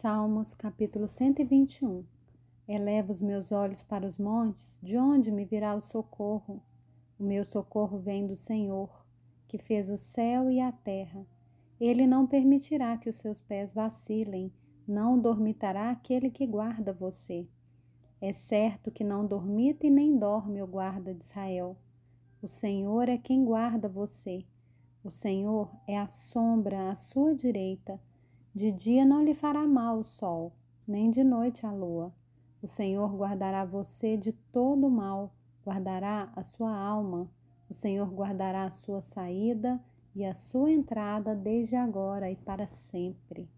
Salmos capítulo 121 Eleva os meus olhos para os montes, de onde me virá o socorro? O meu socorro vem do Senhor, que fez o céu e a terra. Ele não permitirá que os seus pés vacilem, não dormitará aquele que guarda você. É certo que não dormita e nem dorme o guarda de Israel. O Senhor é quem guarda você. O Senhor é a sombra à sua direita. De dia não lhe fará mal o sol, nem de noite a lua. O Senhor guardará você de todo mal, guardará a sua alma. O Senhor guardará a sua saída e a sua entrada desde agora e para sempre.